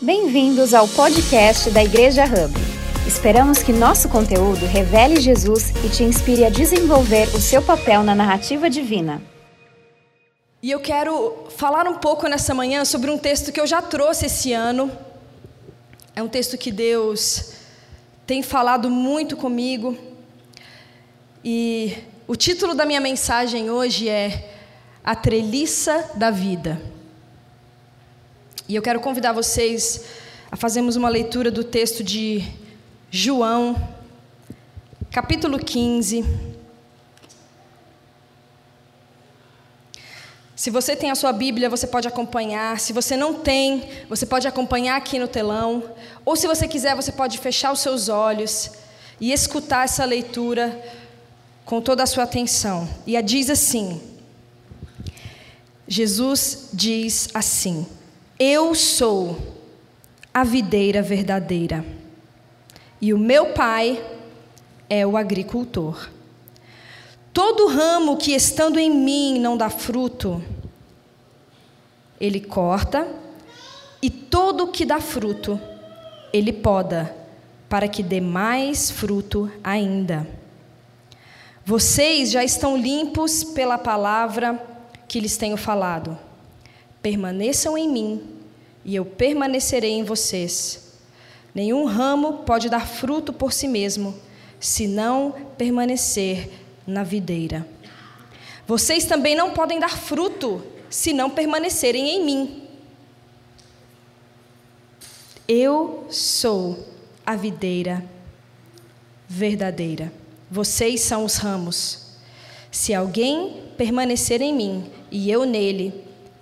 Bem-vindos ao podcast da Igreja Hub. Esperamos que nosso conteúdo revele Jesus e te inspire a desenvolver o seu papel na narrativa divina. E eu quero falar um pouco nessa manhã sobre um texto que eu já trouxe esse ano. É um texto que Deus tem falado muito comigo. E o título da minha mensagem hoje é A Treliça da Vida. E eu quero convidar vocês a fazermos uma leitura do texto de João, capítulo 15. Se você tem a sua Bíblia, você pode acompanhar. Se você não tem, você pode acompanhar aqui no telão. Ou se você quiser, você pode fechar os seus olhos e escutar essa leitura com toda a sua atenção. E a diz assim: Jesus diz assim: eu sou a videira verdadeira, e o meu pai é o agricultor. Todo ramo que estando em mim não dá fruto, ele corta, e todo que dá fruto, ele poda, para que dê mais fruto ainda. Vocês já estão limpos pela palavra que lhes tenho falado. Permaneçam em mim, e eu permanecerei em vocês. Nenhum ramo pode dar fruto por si mesmo, se não permanecer na videira. Vocês também não podem dar fruto se não permanecerem em mim. Eu sou a videira verdadeira. Vocês são os ramos. Se alguém permanecer em mim e eu nele,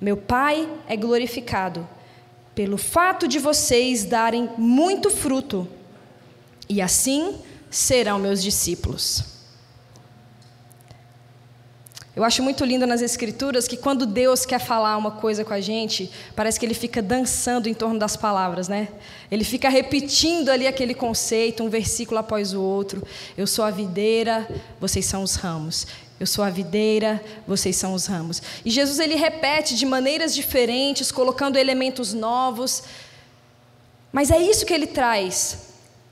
Meu Pai é glorificado pelo fato de vocês darem muito fruto, e assim serão meus discípulos. Eu acho muito lindo nas Escrituras que quando Deus quer falar uma coisa com a gente, parece que ele fica dançando em torno das palavras, né? Ele fica repetindo ali aquele conceito, um versículo após o outro. Eu sou a videira, vocês são os ramos. Eu sou a videira, vocês são os ramos. E Jesus ele repete de maneiras diferentes, colocando elementos novos. Mas é isso que ele traz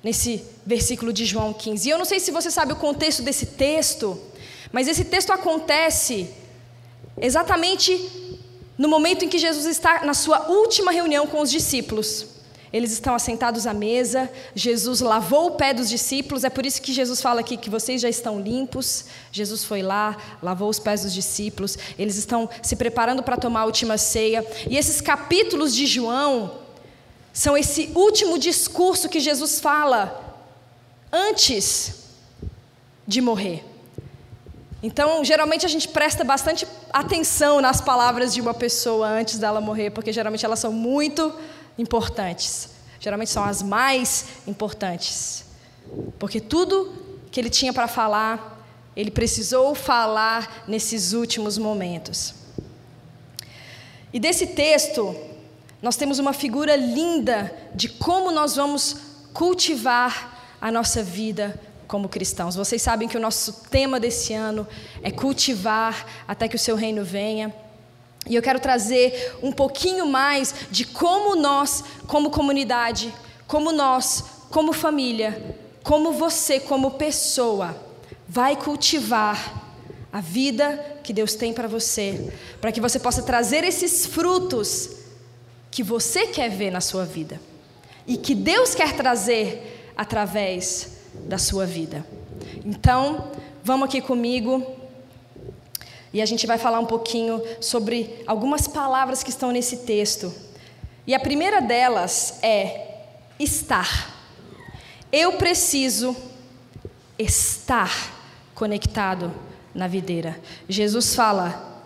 nesse versículo de João 15. E eu não sei se você sabe o contexto desse texto, mas esse texto acontece exatamente no momento em que Jesus está na sua última reunião com os discípulos. Eles estão assentados à mesa, Jesus lavou o pé dos discípulos, é por isso que Jesus fala aqui que vocês já estão limpos. Jesus foi lá, lavou os pés dos discípulos, eles estão se preparando para tomar a última ceia. E esses capítulos de João são esse último discurso que Jesus fala antes de morrer. Então, geralmente a gente presta bastante atenção nas palavras de uma pessoa antes dela morrer, porque geralmente elas são muito importantes. Geralmente são as mais importantes. Porque tudo que ele tinha para falar, ele precisou falar nesses últimos momentos. E desse texto, nós temos uma figura linda de como nós vamos cultivar a nossa vida como cristãos. Vocês sabem que o nosso tema desse ano é cultivar até que o seu reino venha. E eu quero trazer um pouquinho mais de como nós, como comunidade, como nós, como família, como você, como pessoa, vai cultivar a vida que Deus tem para você, para que você possa trazer esses frutos que você quer ver na sua vida e que Deus quer trazer através da sua vida. Então, vamos aqui comigo e a gente vai falar um pouquinho sobre algumas palavras que estão nesse texto. E a primeira delas é estar. Eu preciso estar conectado na videira. Jesus fala: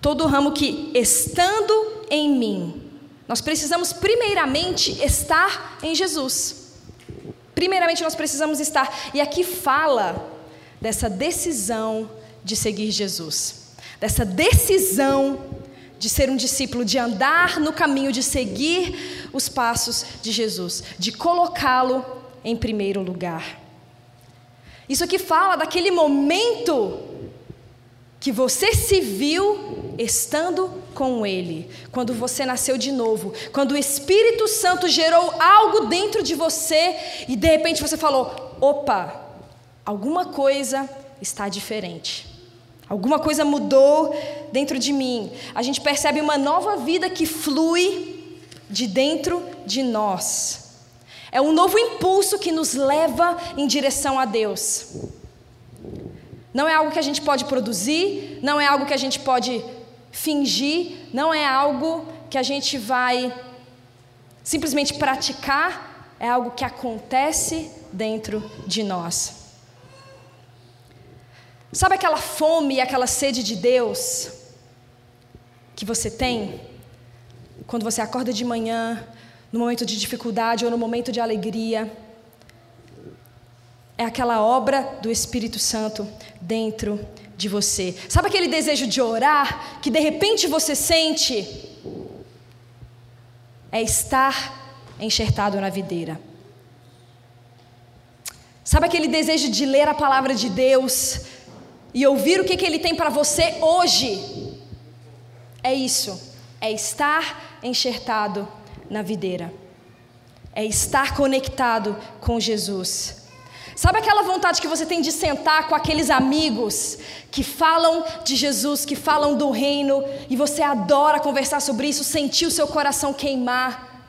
todo ramo que estando em mim nós precisamos primeiramente estar em Jesus. Primeiramente nós precisamos estar. E aqui fala dessa decisão de seguir Jesus. Dessa decisão de ser um discípulo, de andar no caminho, de seguir os passos de Jesus, de colocá-lo em primeiro lugar. Isso aqui fala daquele momento que você se viu estando com Ele, quando você nasceu de novo, quando o Espírito Santo gerou algo dentro de você e de repente você falou: opa, alguma coisa está diferente. Alguma coisa mudou dentro de mim. A gente percebe uma nova vida que flui de dentro de nós. É um novo impulso que nos leva em direção a Deus. Não é algo que a gente pode produzir, não é algo que a gente pode fingir, não é algo que a gente vai simplesmente praticar, é algo que acontece dentro de nós. Sabe aquela fome e aquela sede de Deus que você tem quando você acorda de manhã, no momento de dificuldade ou no momento de alegria? É aquela obra do Espírito Santo dentro de você. Sabe aquele desejo de orar que de repente você sente? É estar enxertado na videira. Sabe aquele desejo de ler a palavra de Deus, e ouvir o que, que Ele tem para você hoje. É isso, é estar enxertado na videira, é estar conectado com Jesus. Sabe aquela vontade que você tem de sentar com aqueles amigos que falam de Jesus, que falam do reino, e você adora conversar sobre isso, sentir o seu coração queimar,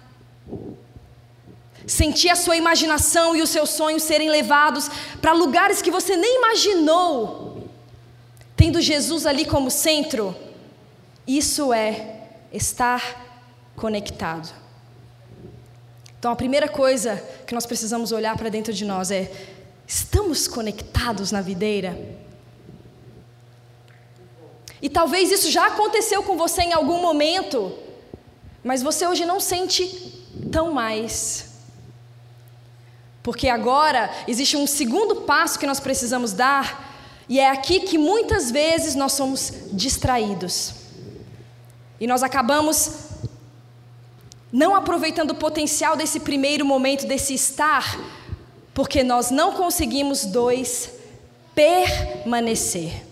sentir a sua imaginação e os seus sonhos serem levados para lugares que você nem imaginou tendo Jesus ali como centro, isso é estar conectado. Então a primeira coisa que nós precisamos olhar para dentro de nós é: estamos conectados na videira? E talvez isso já aconteceu com você em algum momento, mas você hoje não sente tão mais. Porque agora existe um segundo passo que nós precisamos dar e é aqui que muitas vezes nós somos distraídos. E nós acabamos não aproveitando o potencial desse primeiro momento, desse estar, porque nós não conseguimos, dois, permanecer.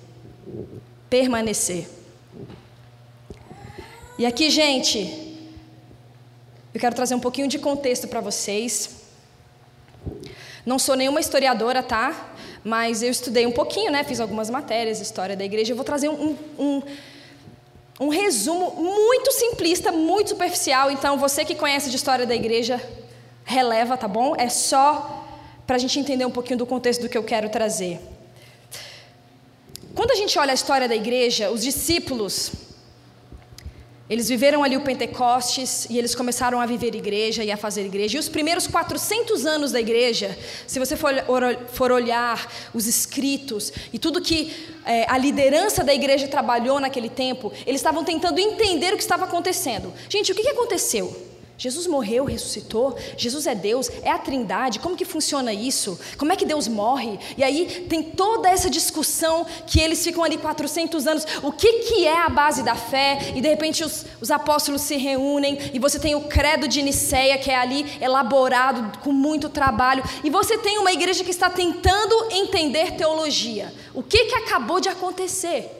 Permanecer. E aqui, gente, eu quero trazer um pouquinho de contexto para vocês. Não sou nenhuma historiadora, tá? Mas eu estudei um pouquinho, né? Fiz algumas matérias, história da igreja. Eu vou trazer um, um, um resumo muito simplista, muito superficial. Então, você que conhece de história da igreja, releva, tá bom? É só para a gente entender um pouquinho do contexto do que eu quero trazer. Quando a gente olha a história da igreja, os discípulos eles viveram ali o Pentecostes e eles começaram a viver igreja e a fazer igreja. E os primeiros 400 anos da igreja, se você for, olhar os escritos e tudo que é, a liderança da igreja trabalhou naquele tempo, eles estavam tentando entender o que estava acontecendo. Gente, o que aconteceu? Jesus morreu, ressuscitou, Jesus é Deus, é a Trindade, como que funciona isso? Como é que Deus morre? E aí tem toda essa discussão que eles ficam ali 400 anos, o que, que é a base da fé? E de repente os, os apóstolos se reúnem e você tem o credo de Nicéia que é ali elaborado com muito trabalho e você tem uma igreja que está tentando entender teologia. O que, que acabou de acontecer?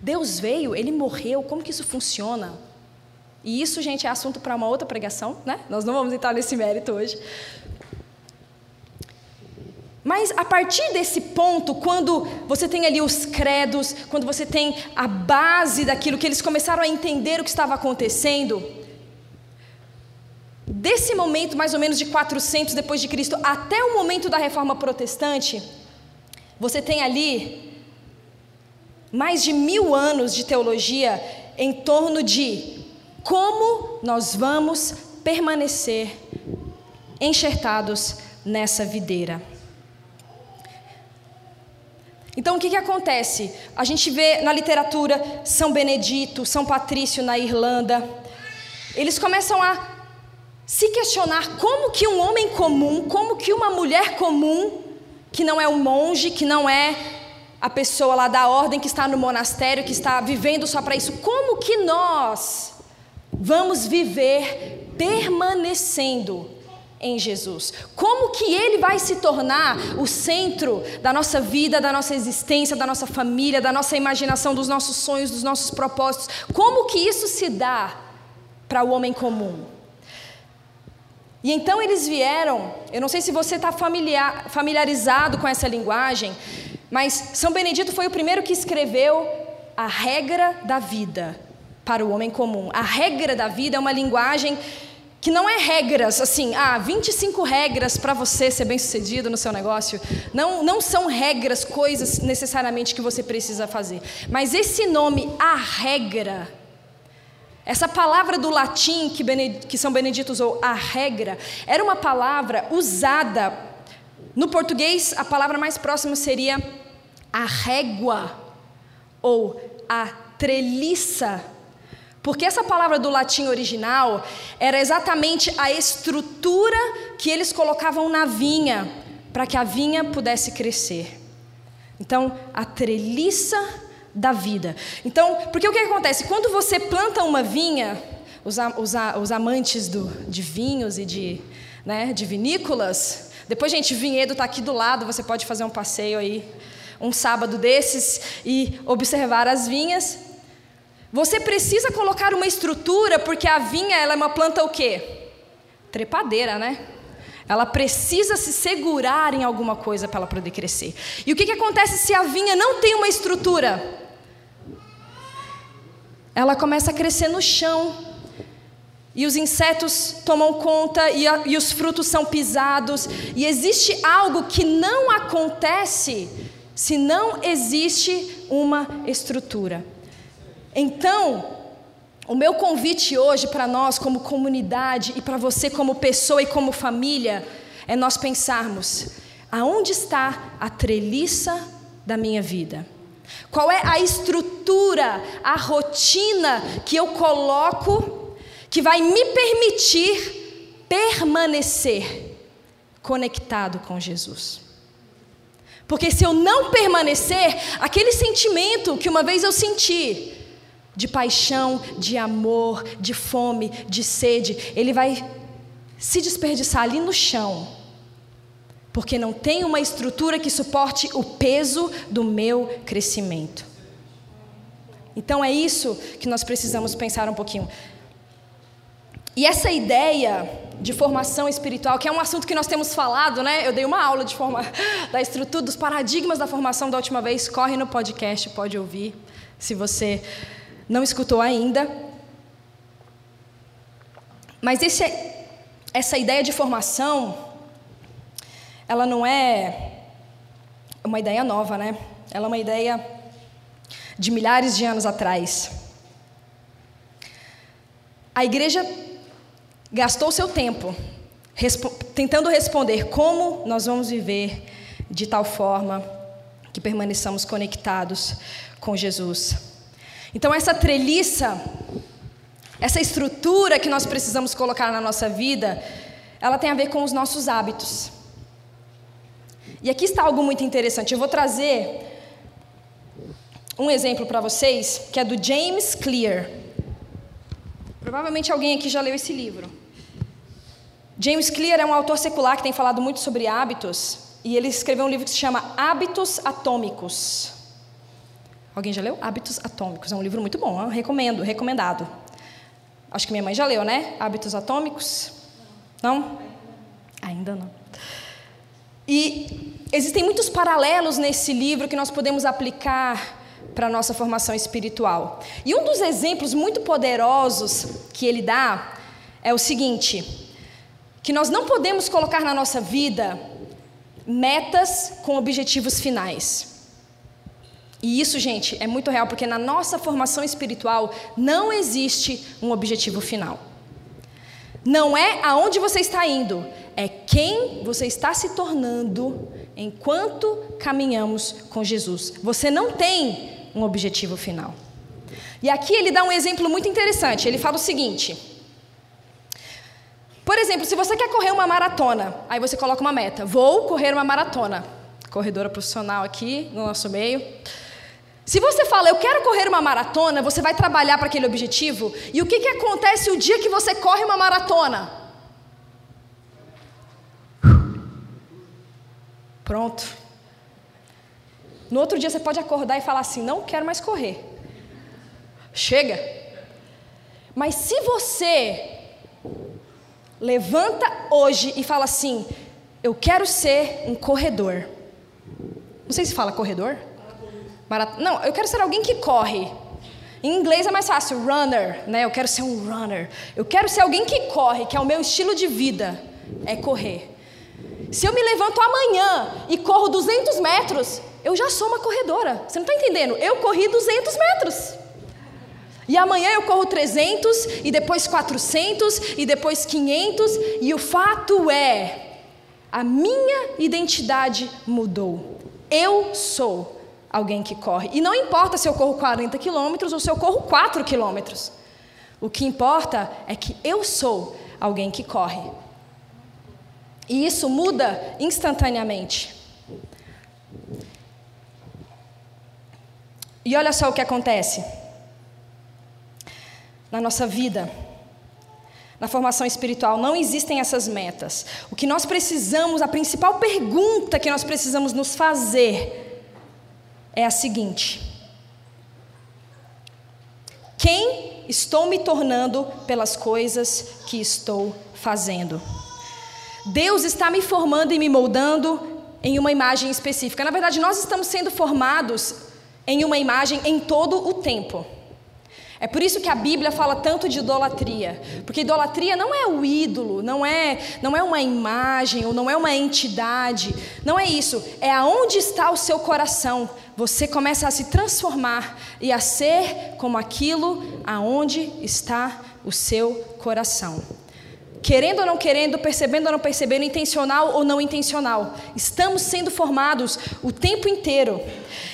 Deus veio, ele morreu, como que isso funciona? E isso, gente, é assunto para uma outra pregação, né? Nós não vamos entrar nesse mérito hoje. Mas a partir desse ponto, quando você tem ali os credos, quando você tem a base daquilo que eles começaram a entender o que estava acontecendo, desse momento mais ou menos de 400 depois de Cristo até o momento da Reforma Protestante, você tem ali mais de mil anos de teologia em torno de como nós vamos permanecer enxertados nessa videira? Então, o que, que acontece? A gente vê na literatura São Benedito, São Patrício na Irlanda, eles começam a se questionar como que um homem comum, como que uma mulher comum, que não é um monge, que não é a pessoa lá da ordem que está no monastério, que está vivendo só para isso, como que nós vamos viver permanecendo em Jesus? Como que ele vai se tornar o centro da nossa vida, da nossa existência, da nossa família, da nossa imaginação, dos nossos sonhos, dos nossos propósitos? Como que isso se dá para o homem comum? E então eles vieram, eu não sei se você está familiar, familiarizado com essa linguagem, mas São Benedito foi o primeiro que escreveu a regra da vida para o homem comum. A regra da vida é uma linguagem que não é regras, assim, ah, 25 regras para você ser bem-sucedido no seu negócio. Não, não são regras, coisas necessariamente que você precisa fazer. Mas esse nome, a regra, essa palavra do latim que, que São Benedito usou, a regra, era uma palavra usada. No português, a palavra mais próxima seria a régua ou a treliça porque essa palavra do latim original era exatamente a estrutura que eles colocavam na vinha, para que a vinha pudesse crescer. Então, a treliça da vida. Então, porque o que acontece? Quando você planta uma vinha, os, os, os amantes do, de vinhos e de, né, de vinícolas, depois, gente, vinhedo está aqui do lado, você pode fazer um passeio aí, um sábado desses, e observar as vinhas. Você precisa colocar uma estrutura, porque a vinha ela é uma planta o quê? Trepadeira, né? Ela precisa se segurar em alguma coisa para ela poder crescer. E o que, que acontece se a vinha não tem uma estrutura? Ela começa a crescer no chão. E os insetos tomam conta, e, a, e os frutos são pisados. E existe algo que não acontece se não existe uma estrutura. Então, o meu convite hoje para nós, como comunidade, e para você, como pessoa e como família, é nós pensarmos: aonde está a treliça da minha vida? Qual é a estrutura, a rotina que eu coloco que vai me permitir permanecer conectado com Jesus? Porque se eu não permanecer, aquele sentimento que uma vez eu senti, de paixão, de amor, de fome, de sede, ele vai se desperdiçar ali no chão, porque não tem uma estrutura que suporte o peso do meu crescimento. Então é isso que nós precisamos pensar um pouquinho. E essa ideia de formação espiritual, que é um assunto que nós temos falado, né? Eu dei uma aula de forma da estrutura dos paradigmas da formação da última vez, corre no podcast, pode ouvir, se você não escutou ainda. Mas esse, essa ideia de formação, ela não é uma ideia nova, né? Ela é uma ideia de milhares de anos atrás. A igreja gastou seu tempo tentando responder como nós vamos viver de tal forma que permaneçamos conectados com Jesus. Então, essa treliça, essa estrutura que nós precisamos colocar na nossa vida, ela tem a ver com os nossos hábitos. E aqui está algo muito interessante. Eu vou trazer um exemplo para vocês, que é do James Clear. Provavelmente alguém aqui já leu esse livro. James Clear é um autor secular que tem falado muito sobre hábitos, e ele escreveu um livro que se chama Hábitos Atômicos. Alguém já leu? Hábitos Atômicos. É um livro muito bom, recomendo, recomendado. Acho que minha mãe já leu, né? Hábitos Atômicos? Não? Ainda não. E existem muitos paralelos nesse livro que nós podemos aplicar para a nossa formação espiritual. E um dos exemplos muito poderosos que ele dá é o seguinte: que nós não podemos colocar na nossa vida metas com objetivos finais. E isso, gente, é muito real, porque na nossa formação espiritual não existe um objetivo final. Não é aonde você está indo, é quem você está se tornando enquanto caminhamos com Jesus. Você não tem um objetivo final. E aqui ele dá um exemplo muito interessante. Ele fala o seguinte: Por exemplo, se você quer correr uma maratona, aí você coloca uma meta: vou correr uma maratona. Corredora profissional aqui no nosso meio. Se você fala, eu quero correr uma maratona, você vai trabalhar para aquele objetivo. E o que, que acontece o dia que você corre uma maratona? Pronto. No outro dia você pode acordar e falar assim: não quero mais correr. Chega. Mas se você levanta hoje e fala assim: eu quero ser um corredor. Não sei se fala corredor. Não, eu quero ser alguém que corre. Em inglês é mais fácil, runner, né? Eu quero ser um runner. Eu quero ser alguém que corre, que é o meu estilo de vida, é correr. Se eu me levanto amanhã e corro 200 metros, eu já sou uma corredora. Você não está entendendo? Eu corri 200 metros. E amanhã eu corro 300, e depois 400, e depois 500, e o fato é, a minha identidade mudou. Eu sou alguém que corre. E não importa se eu corro 40 quilômetros ou se eu corro 4 quilômetros. O que importa é que eu sou alguém que corre. E isso muda instantaneamente. E olha só o que acontece na nossa vida. Na formação espiritual não existem essas metas. O que nós precisamos, a principal pergunta que nós precisamos nos fazer é a seguinte: Quem estou me tornando pelas coisas que estou fazendo? Deus está me formando e me moldando em uma imagem específica. Na verdade, nós estamos sendo formados em uma imagem em todo o tempo. É por isso que a Bíblia fala tanto de idolatria, porque idolatria não é o ídolo, não é, não é uma imagem ou não é uma entidade, não é isso, é aonde está o seu coração. Você começa a se transformar e a ser como aquilo aonde está o seu coração. Querendo ou não querendo, percebendo ou não percebendo, intencional ou não intencional, estamos sendo formados o tempo inteiro.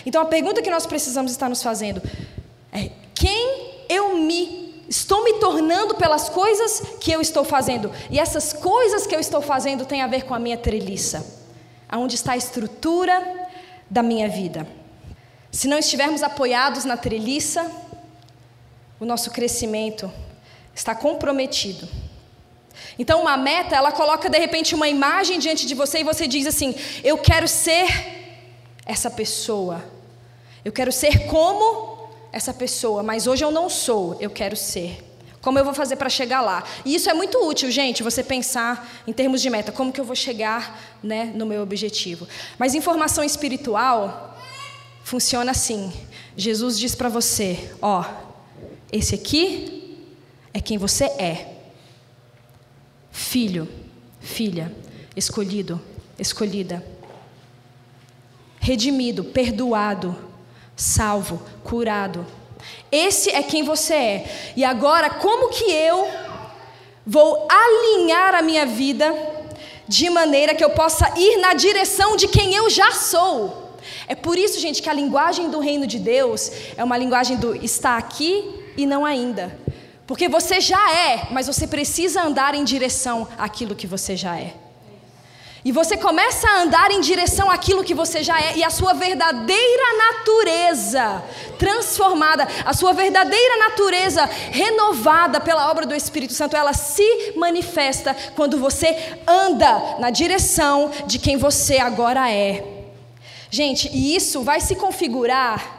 Então a pergunta que nós precisamos estar nos fazendo é: quem eu me estou me tornando pelas coisas que eu estou fazendo. E essas coisas que eu estou fazendo têm a ver com a minha treliça, aonde está a estrutura da minha vida. Se não estivermos apoiados na treliça, o nosso crescimento está comprometido. Então, uma meta, ela coloca de repente uma imagem diante de você e você diz assim: Eu quero ser essa pessoa. Eu quero ser como essa pessoa, mas hoje eu não sou, eu quero ser. Como eu vou fazer para chegar lá? E isso é muito útil, gente, você pensar em termos de meta, como que eu vou chegar né, no meu objetivo. Mas informação espiritual funciona assim. Jesus diz para você: ó, esse aqui é quem você é. Filho, filha, escolhido, escolhida. Redimido, perdoado, salvo, curado. Esse é quem você é. E agora, como que eu vou alinhar a minha vida de maneira que eu possa ir na direção de quem eu já sou? É por isso, gente, que a linguagem do reino de Deus é uma linguagem do está aqui e não ainda. Porque você já é, mas você precisa andar em direção àquilo que você já é. E você começa a andar em direção àquilo que você já é, e a sua verdadeira natureza transformada, a sua verdadeira natureza renovada pela obra do Espírito Santo, ela se manifesta quando você anda na direção de quem você agora é. Gente, e isso vai se configurar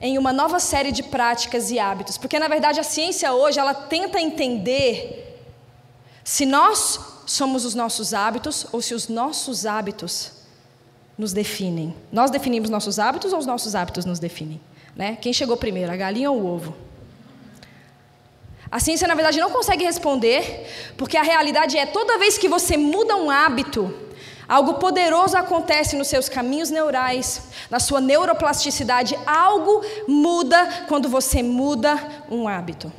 em uma nova série de práticas e hábitos, porque na verdade a ciência hoje ela tenta entender se nós somos os nossos hábitos ou se os nossos hábitos nos definem. Nós definimos nossos hábitos ou os nossos hábitos nos definem? Né? Quem chegou primeiro, a galinha ou o ovo? A ciência, na verdade, não consegue responder, porque a realidade é: toda vez que você muda um hábito, algo poderoso acontece nos seus caminhos neurais, na sua neuroplasticidade. Algo muda quando você muda um hábito.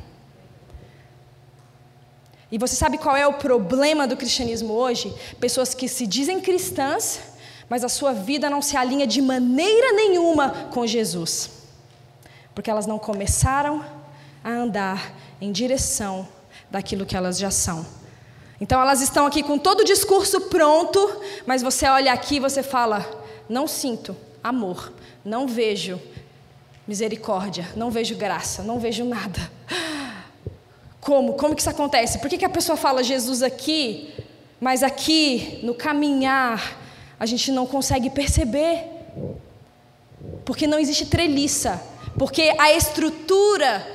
E você sabe qual é o problema do cristianismo hoje? Pessoas que se dizem cristãs, mas a sua vida não se alinha de maneira nenhuma com Jesus. Porque elas não começaram a andar em direção daquilo que elas já são. Então elas estão aqui com todo o discurso pronto, mas você olha aqui e você fala: não sinto amor, não vejo misericórdia, não vejo graça, não vejo nada. Como? Como que isso acontece? Por que, que a pessoa fala Jesus aqui, mas aqui no caminhar a gente não consegue perceber? Porque não existe treliça, porque a estrutura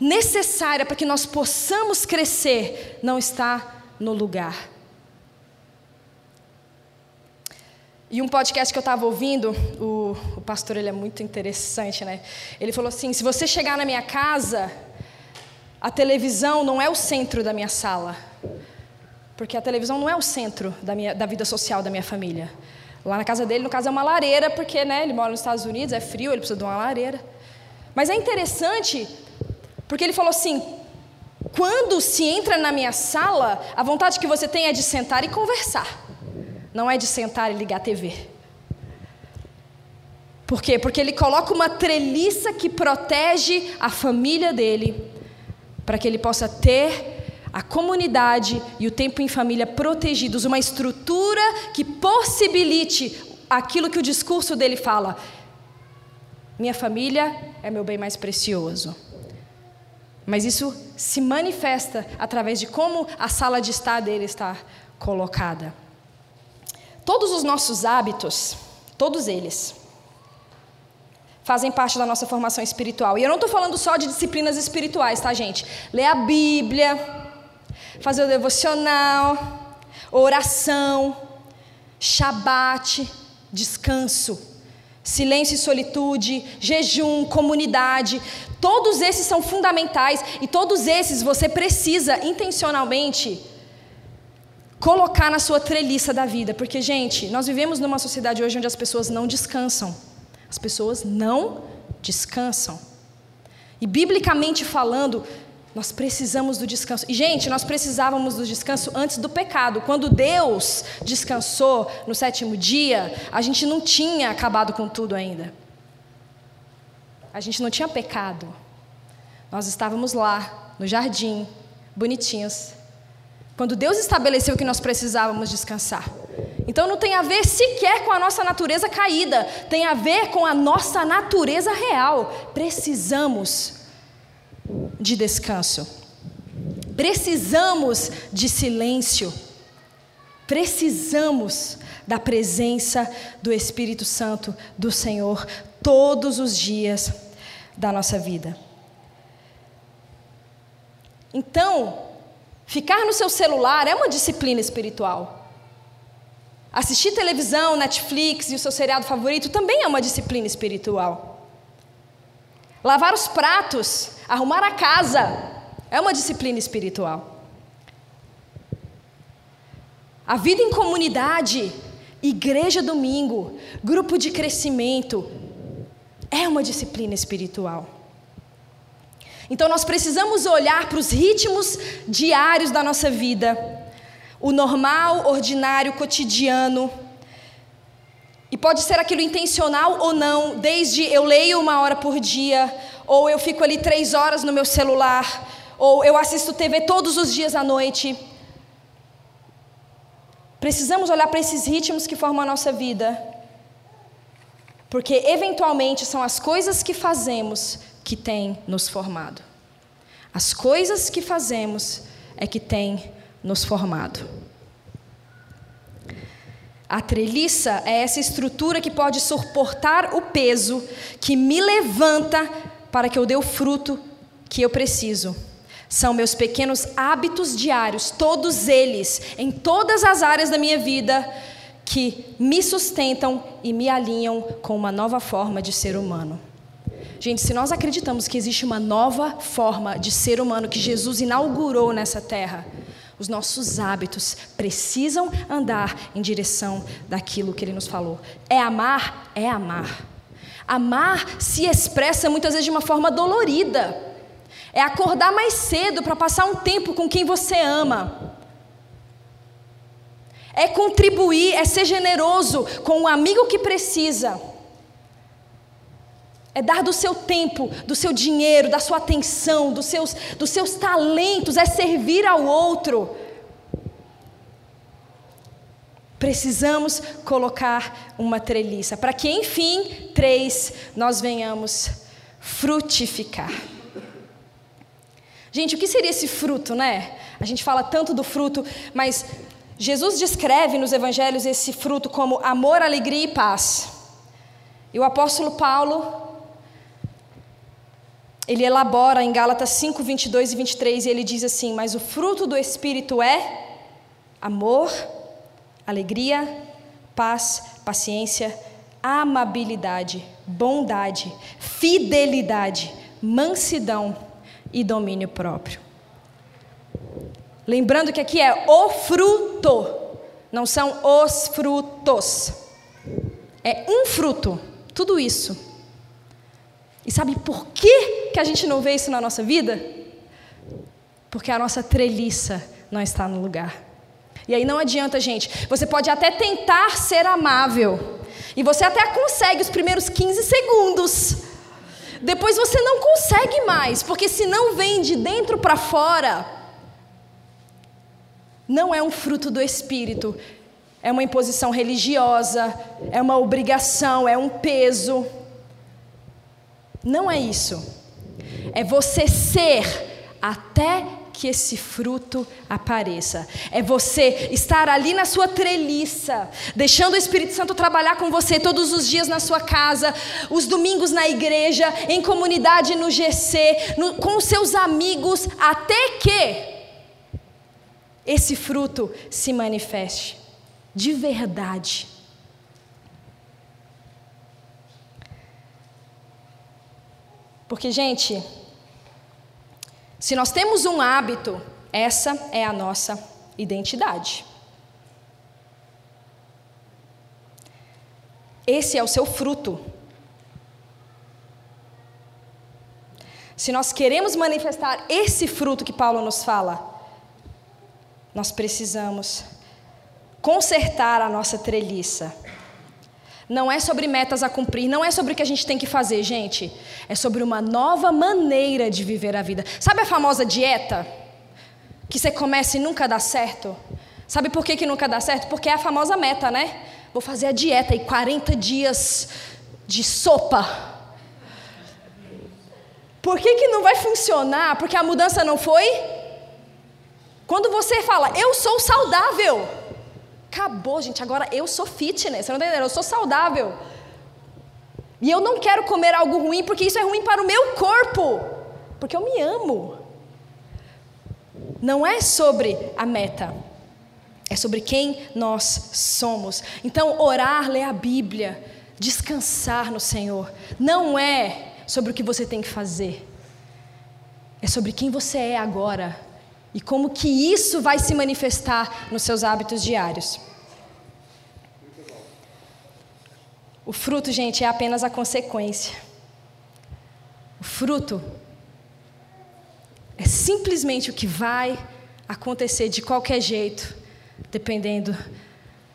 necessária para que nós possamos crescer não está no lugar. E um podcast que eu estava ouvindo, o, o pastor ele é muito interessante, né? Ele falou assim: se você chegar na minha casa, a televisão não é o centro da minha sala, porque a televisão não é o centro da, minha, da vida social da minha família. Lá na casa dele, no caso, é uma lareira, porque né, ele mora nos Estados Unidos, é frio, ele precisa de uma lareira. Mas é interessante, porque ele falou assim: quando se entra na minha sala, a vontade que você tem é de sentar e conversar. Não é de sentar e ligar a TV. Por quê? Porque ele coloca uma treliça que protege a família dele, para que ele possa ter a comunidade e o tempo em família protegidos, uma estrutura que possibilite aquilo que o discurso dele fala. Minha família é meu bem mais precioso. Mas isso se manifesta através de como a sala de estar dele está colocada. Todos os nossos hábitos, todos eles, fazem parte da nossa formação espiritual. E eu não estou falando só de disciplinas espirituais, tá, gente? Ler a Bíblia, fazer o devocional, oração, shabat, descanso, silêncio e solitude, jejum, comunidade. Todos esses são fundamentais e todos esses você precisa intencionalmente colocar na sua treliça da vida. Porque, gente, nós vivemos numa sociedade hoje onde as pessoas não descansam. As pessoas não descansam. E, biblicamente falando, nós precisamos do descanso. E, gente, nós precisávamos do descanso antes do pecado. Quando Deus descansou no sétimo dia, a gente não tinha acabado com tudo ainda. A gente não tinha pecado. Nós estávamos lá, no jardim, bonitinhos, quando Deus estabeleceu que nós precisávamos descansar. Então não tem a ver sequer com a nossa natureza caída, tem a ver com a nossa natureza real. Precisamos de descanso. Precisamos de silêncio. Precisamos da presença do Espírito Santo do Senhor todos os dias da nossa vida. Então, Ficar no seu celular é uma disciplina espiritual. Assistir televisão, Netflix e o seu seriado favorito também é uma disciplina espiritual. Lavar os pratos, arrumar a casa é uma disciplina espiritual. A vida em comunidade, igreja domingo, grupo de crescimento, é uma disciplina espiritual. Então nós precisamos olhar para os ritmos diários da nossa vida, o normal, ordinário, cotidiano. E pode ser aquilo intencional ou não, desde eu leio uma hora por dia, ou eu fico ali três horas no meu celular, ou eu assisto TV todos os dias à noite. Precisamos olhar para esses ritmos que formam a nossa vida, porque eventualmente são as coisas que fazemos que tem nos formado. As coisas que fazemos é que tem nos formado. A treliça é essa estrutura que pode suportar o peso que me levanta para que eu dê o fruto que eu preciso. São meus pequenos hábitos diários, todos eles, em todas as áreas da minha vida, que me sustentam e me alinham com uma nova forma de ser humano. Gente, se nós acreditamos que existe uma nova forma de ser humano que Jesus inaugurou nessa terra, os nossos hábitos precisam andar em direção daquilo que ele nos falou. É amar? É amar. Amar se expressa muitas vezes de uma forma dolorida. É acordar mais cedo para passar um tempo com quem você ama. É contribuir, é ser generoso com o amigo que precisa. É dar do seu tempo, do seu dinheiro, da sua atenção, dos seus, dos seus talentos, é servir ao outro. Precisamos colocar uma treliça, para que, enfim, três, nós venhamos frutificar. Gente, o que seria esse fruto, né? A gente fala tanto do fruto, mas Jesus descreve nos evangelhos esse fruto como amor, alegria e paz. E o apóstolo Paulo, ele elabora em Gálatas 5, 22 e 23, e ele diz assim: Mas o fruto do Espírito é amor, alegria, paz, paciência, amabilidade, bondade, fidelidade, mansidão e domínio próprio. Lembrando que aqui é o fruto, não são os frutos. É um fruto, tudo isso. E sabe por que, que a gente não vê isso na nossa vida? Porque a nossa treliça não está no lugar. E aí não adianta, gente. Você pode até tentar ser amável. E você até consegue os primeiros 15 segundos. Depois você não consegue mais, porque se não vem de dentro para fora, não é um fruto do espírito, é uma imposição religiosa, é uma obrigação, é um peso. Não é isso. É você ser até que esse fruto apareça. É você estar ali na sua treliça, deixando o Espírito Santo trabalhar com você todos os dias na sua casa, os domingos na igreja, em comunidade no GC, no, com os seus amigos, até que esse fruto se manifeste de verdade. Porque, gente, se nós temos um hábito, essa é a nossa identidade. Esse é o seu fruto. Se nós queremos manifestar esse fruto que Paulo nos fala, nós precisamos consertar a nossa treliça. Não é sobre metas a cumprir, não é sobre o que a gente tem que fazer, gente. É sobre uma nova maneira de viver a vida. Sabe a famosa dieta? Que você começa e nunca dá certo? Sabe por que, que nunca dá certo? Porque é a famosa meta, né? Vou fazer a dieta e 40 dias de sopa. Por que, que não vai funcionar? Porque a mudança não foi quando você fala, eu sou saudável, acabou, gente, agora eu sou fitness, você não está entendendo? Eu sou saudável. E eu não quero comer algo ruim porque isso é ruim para o meu corpo, porque eu me amo. Não é sobre a meta, é sobre quem nós somos. Então, orar, ler a Bíblia, descansar no Senhor, não é sobre o que você tem que fazer, é sobre quem você é agora e como que isso vai se manifestar nos seus hábitos diários. O fruto, gente, é apenas a consequência. O fruto é simplesmente o que vai acontecer de qualquer jeito, dependendo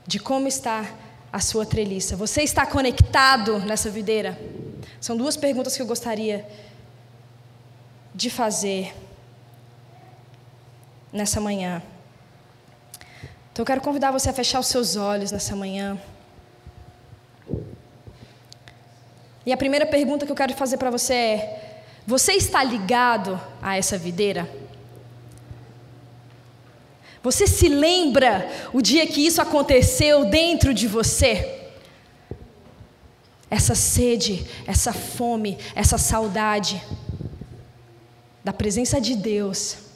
de como está a sua treliça. Você está conectado nessa videira? São duas perguntas que eu gostaria de fazer nessa manhã. Então eu quero convidar você a fechar os seus olhos nessa manhã. E a primeira pergunta que eu quero fazer para você é: você está ligado a essa videira? Você se lembra o dia que isso aconteceu dentro de você? Essa sede, essa fome, essa saudade da presença de Deus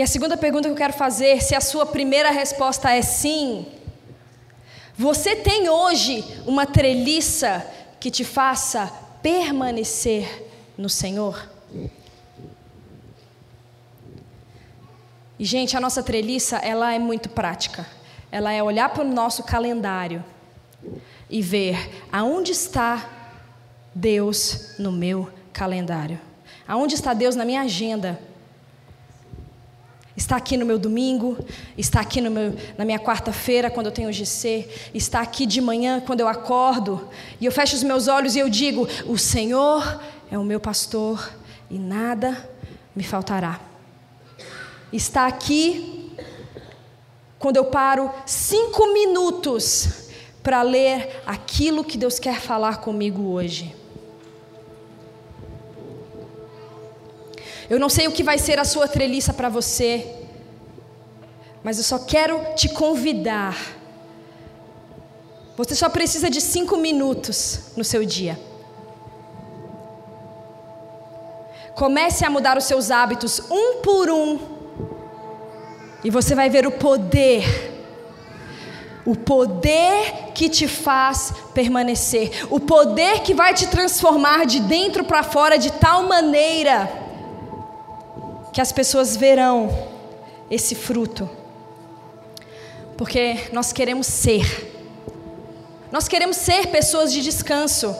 e a segunda pergunta que eu quero fazer, se a sua primeira resposta é sim, você tem hoje uma treliça que te faça permanecer no Senhor? E gente, a nossa treliça, ela é muito prática. Ela é olhar para o nosso calendário e ver aonde está Deus no meu calendário. Aonde está Deus na minha agenda? Está aqui no meu domingo, está aqui meu, na minha quarta-feira, quando eu tenho GC, está aqui de manhã, quando eu acordo, e eu fecho os meus olhos e eu digo: O Senhor é o meu pastor e nada me faltará. Está aqui quando eu paro cinco minutos para ler aquilo que Deus quer falar comigo hoje. Eu não sei o que vai ser a sua treliça para você, mas eu só quero te convidar. Você só precisa de cinco minutos no seu dia. Comece a mudar os seus hábitos um por um, e você vai ver o poder o poder que te faz permanecer, o poder que vai te transformar de dentro para fora de tal maneira que as pessoas verão esse fruto. Porque nós queremos ser. Nós queremos ser pessoas de descanso.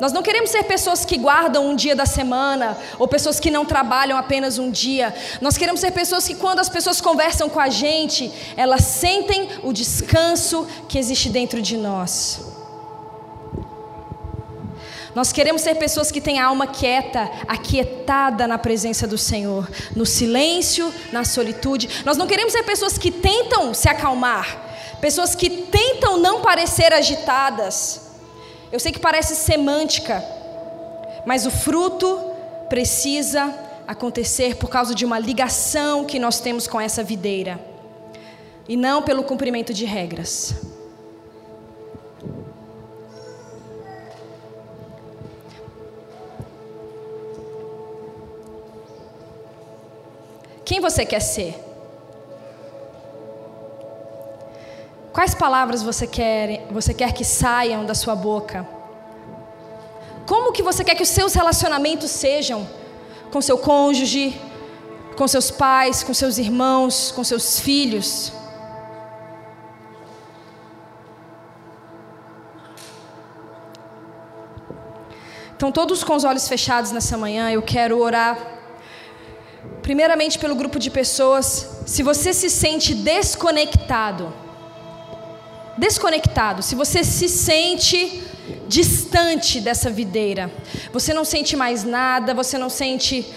Nós não queremos ser pessoas que guardam um dia da semana ou pessoas que não trabalham apenas um dia. Nós queremos ser pessoas que, quando as pessoas conversam com a gente, elas sentem o descanso que existe dentro de nós. Nós queremos ser pessoas que têm a alma quieta, aquietada na presença do Senhor, no silêncio, na solitude. Nós não queremos ser pessoas que tentam se acalmar, pessoas que tentam não parecer agitadas. Eu sei que parece semântica, mas o fruto precisa acontecer por causa de uma ligação que nós temos com essa videira, e não pelo cumprimento de regras. Quem você quer ser? Quais palavras você quer, você quer que saiam da sua boca? Como que você quer que os seus relacionamentos sejam com seu cônjuge, com seus pais, com seus irmãos, com seus filhos? Então, todos com os olhos fechados nessa manhã, eu quero orar. Primeiramente, pelo grupo de pessoas. Se você se sente desconectado, desconectado, se você se sente distante dessa videira, você não sente mais nada, você não sente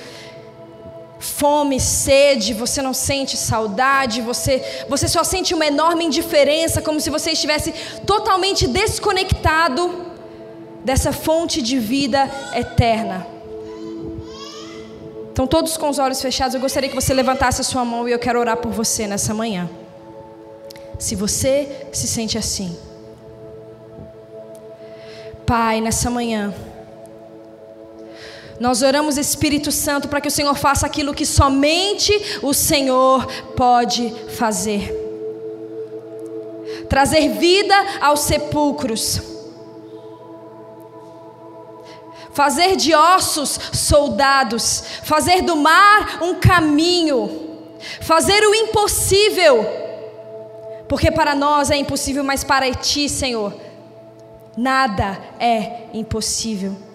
fome, sede, você não sente saudade, você, você só sente uma enorme indiferença, como se você estivesse totalmente desconectado dessa fonte de vida eterna. Então, todos com os olhos fechados, eu gostaria que você levantasse a sua mão e eu quero orar por você nessa manhã. Se você se sente assim. Pai, nessa manhã, nós oramos, Espírito Santo, para que o Senhor faça aquilo que somente o Senhor pode fazer. Trazer vida aos sepulcros, fazer de ossos soldados, fazer do mar um caminho, fazer o impossível. Porque para nós é impossível, mas para ti, Senhor, nada é impossível.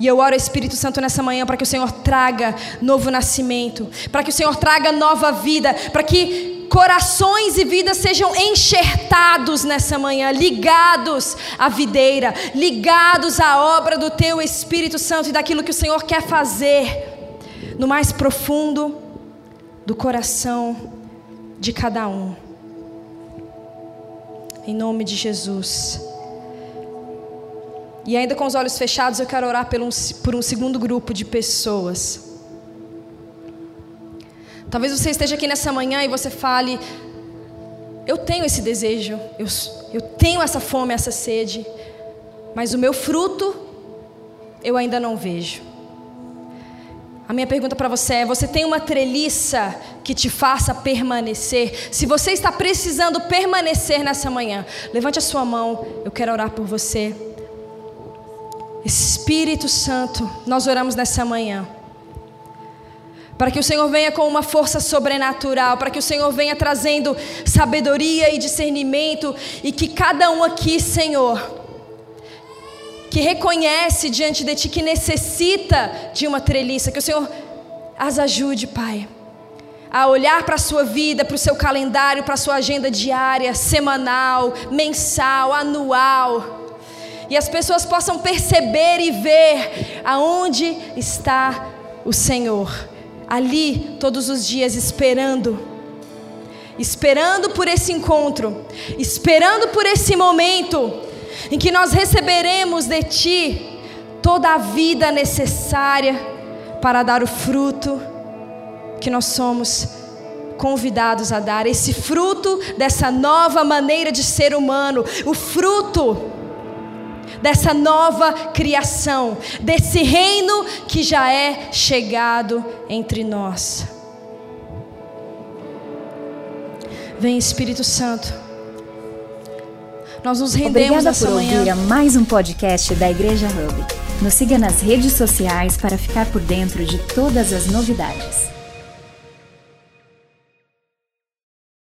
E eu oro, Espírito Santo, nessa manhã para que o Senhor traga novo nascimento, para que o Senhor traga nova vida, para que corações e vidas sejam enxertados nessa manhã, ligados à videira, ligados à obra do Teu Espírito Santo e daquilo que o Senhor quer fazer no mais profundo do coração de cada um. Em nome de Jesus. E ainda com os olhos fechados, eu quero orar por um, por um segundo grupo de pessoas. Talvez você esteja aqui nessa manhã e você fale: Eu tenho esse desejo, eu, eu tenho essa fome, essa sede, mas o meu fruto eu ainda não vejo. A minha pergunta para você é: você tem uma treliça que te faça permanecer? Se você está precisando permanecer nessa manhã, levante a sua mão, eu quero orar por você. Espírito Santo, nós oramos nessa manhã. Para que o Senhor venha com uma força sobrenatural, para que o Senhor venha trazendo sabedoria e discernimento, e que cada um aqui, Senhor, que reconhece diante de Ti que necessita de uma treliça, que o Senhor as ajude, Pai, a olhar para a sua vida, para o seu calendário, para a sua agenda diária, semanal, mensal, anual, e as pessoas possam perceber e ver aonde está o Senhor, ali todos os dias esperando. Esperando por esse encontro, esperando por esse momento em que nós receberemos de Ti toda a vida necessária para dar o fruto que nós somos convidados a dar, esse fruto dessa nova maneira de ser humano, o fruto dessa nova criação, desse reino que já é chegado entre nós. Vem Espírito Santo. Nós nos rendemos Obrigada por manhã. ouvir a mais um podcast da Igreja Hub. Nos siga nas redes sociais para ficar por dentro de todas as novidades.